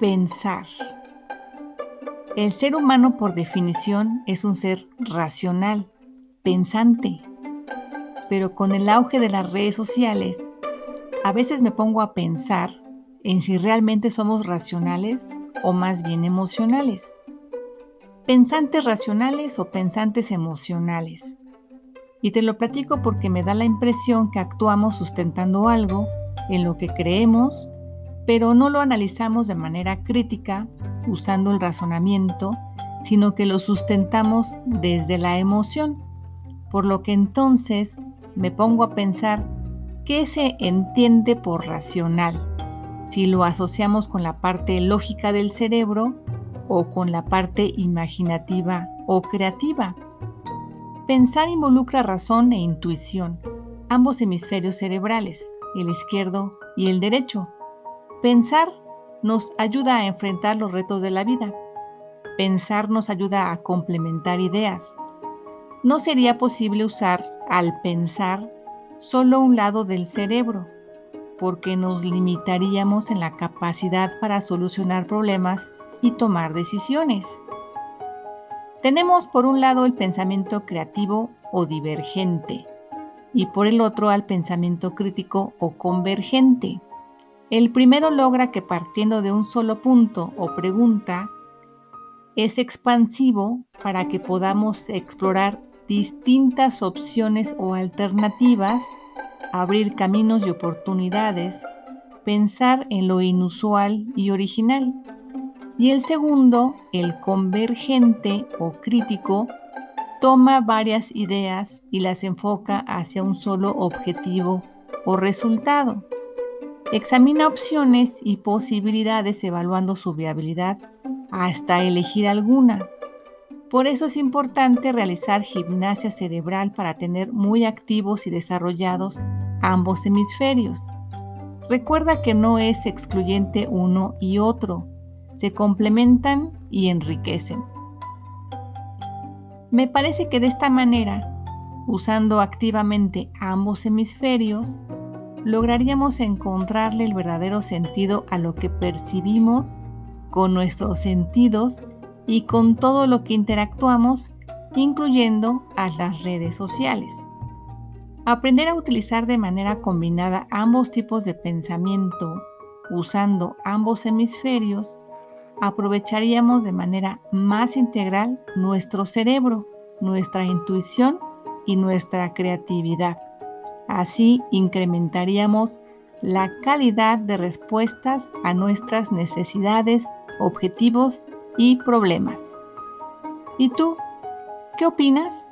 Pensar. El ser humano por definición es un ser racional, pensante. Pero con el auge de las redes sociales, a veces me pongo a pensar en si realmente somos racionales o más bien emocionales. Pensantes racionales o pensantes emocionales. Y te lo platico porque me da la impresión que actuamos sustentando algo en lo que creemos pero no lo analizamos de manera crítica, usando el razonamiento, sino que lo sustentamos desde la emoción, por lo que entonces me pongo a pensar qué se entiende por racional, si lo asociamos con la parte lógica del cerebro o con la parte imaginativa o creativa. Pensar involucra razón e intuición, ambos hemisferios cerebrales, el izquierdo y el derecho Pensar nos ayuda a enfrentar los retos de la vida. Pensar nos ayuda a complementar ideas. No sería posible usar al pensar solo un lado del cerebro, porque nos limitaríamos en la capacidad para solucionar problemas y tomar decisiones. Tenemos por un lado el pensamiento creativo o divergente y por el otro al pensamiento crítico o convergente. El primero logra que partiendo de un solo punto o pregunta, es expansivo para que podamos explorar distintas opciones o alternativas, abrir caminos y oportunidades, pensar en lo inusual y original. Y el segundo, el convergente o crítico, toma varias ideas y las enfoca hacia un solo objetivo o resultado. Examina opciones y posibilidades evaluando su viabilidad hasta elegir alguna. Por eso es importante realizar gimnasia cerebral para tener muy activos y desarrollados ambos hemisferios. Recuerda que no es excluyente uno y otro, se complementan y enriquecen. Me parece que de esta manera, usando activamente ambos hemisferios, lograríamos encontrarle el verdadero sentido a lo que percibimos con nuestros sentidos y con todo lo que interactuamos, incluyendo a las redes sociales. Aprender a utilizar de manera combinada ambos tipos de pensamiento, usando ambos hemisferios, aprovecharíamos de manera más integral nuestro cerebro, nuestra intuición y nuestra creatividad. Así incrementaríamos la calidad de respuestas a nuestras necesidades, objetivos y problemas. ¿Y tú? ¿Qué opinas?